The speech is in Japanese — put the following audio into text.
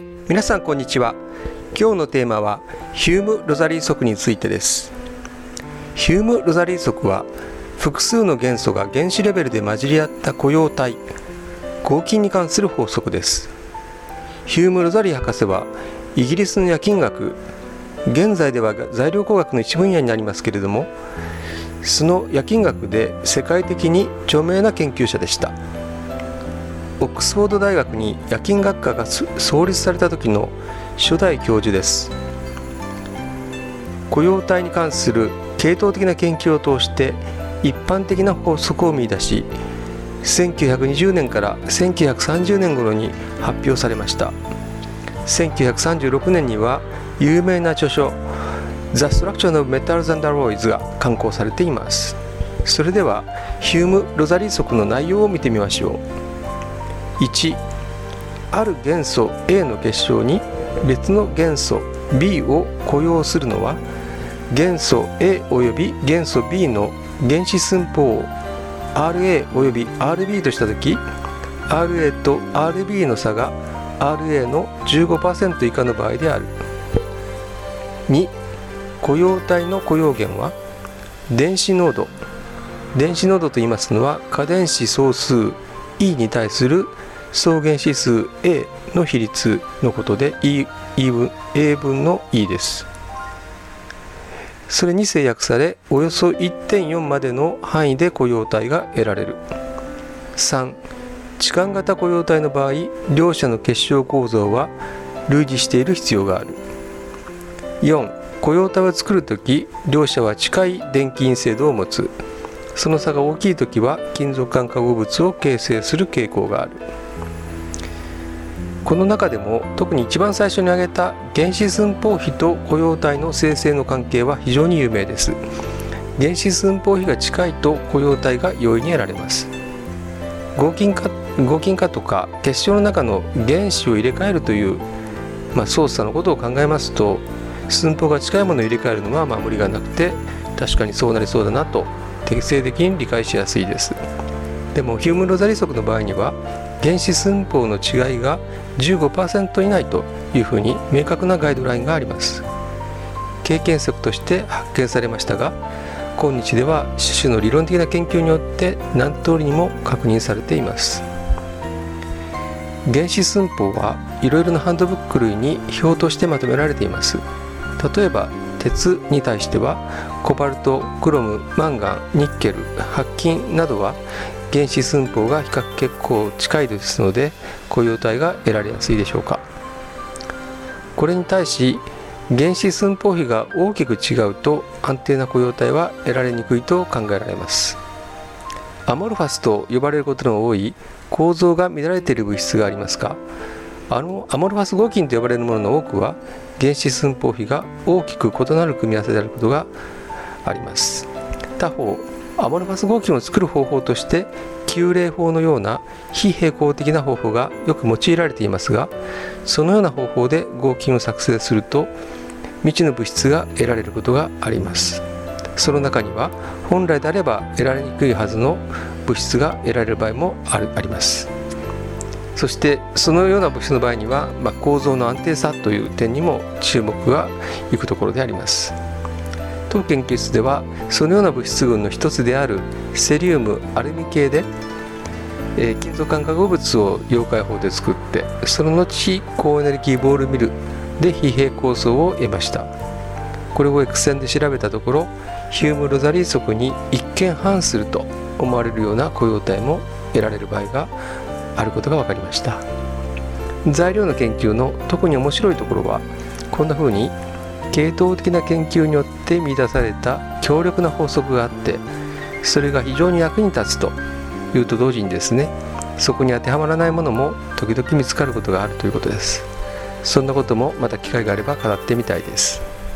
皆さんこんにちは。今日のテーマはヒューム・ロザリー則についてです。ヒューム・ロザリー則は複数の元素が原子レベルで混じり合った固様体合金に関する法則です。ヒューム・ロザリー博士はイギリスの夜勤学現在では材料工学の一分野になりますけれどもその夜勤学で世界的に著名な研究者でした。オックスフォード大学に夜勤学科が創立された時の初代教授です。雇用体に関する系統的な研究を通して一般的な法則を見出し1920年から1930年頃に発表されました。1936年には有名な著書 The Structure of Metals and Alloys が刊行されています。それではヒューム・ロザリー則の内容を見てみましょう。1ある元素 A の結晶に別の元素 B を雇用するのは元素 A および元素 B の原子寸法を RA および RB とした時 RA と RB の差が RA の15%以下の場合である。2雇用体の雇用源は電子濃度。電子濃度と言いますのは価電子総数 E に対する相減指数 A の比率のことで E, e 分 A 分の E です。それに制約されおよそ1.4までの範囲で雇用体が得られる。3置換型雇用体の場合両者の結晶構造は類似している必要がある。4雇用体を作るとき両者は近い電気陰性度を持つ。その差が大きいときは金属間化合物を形成する傾向がある。この中でも特に一番最初に挙げた原子寸法比と雇用体の生成の関係は非常に有名です。原子寸法比が近いと雇用体が容易に得られます。合金化合金化とか結晶の中の原子を入れ替えるという、まあ、操作のことを考えますと寸法が近いものを入れ替えるのはまあ無理がなくて確かにそうなりそうだなと適正的に理解しやすいです。でもヒュームロザリ則の場合には原子寸法の違いが15%以内というふうに明確なガイドラインがあります。経験則として発見されましたが今日では種々の理論的な研究によって何通りにも確認されています。原子寸法はいろいろなハンドブック類に表としてまとめられています。例えば鉄に対してはコバルトクロムマンガンニッケル白金などは原子寸法が比較結構近いですので雇用体が得られやすいでしょうか。これに対し原子寸法比が大きく違うと安定な雇用体は得られにくいと考えられます。アモルファスと呼ばれることの多い構造が乱れている物質がありますがあのアモルファス合金と呼ばれるものの多くは原子寸法比が大きく異なる組み合わせであることがあります。他方アモルファス合金を作る方法として急冷法のような非平行的な方法がよく用いられていますがそのような方法で合金を作成すると未知の物質が得られることがあります。その中には本来であれば得られにくいはずの物質が得られる場合もあるあります。そしてそのような物質の場合には、まあ、構造の安定さという点にも注目がいくところであります。当研究室ではそのような物質群の一つであるセリウムアルミ系で、えー、金属間化合物を溶解法で作ってその後高エネルギーボールミルで非平行層を得ました。これを X 線で調べたところヒューム・ロザリー則に一見反すると思われるような雇用体も得られる場合があることが分かりました。材料の研究の特に面白いところはこんな風に系統的な研究によって見出された強力な法則があってそれが非常に役に立つというと同時にですねそこに当てはまらないものも時々見つかることがあるということです。そんなこともまた機会があれば語ってみたいです。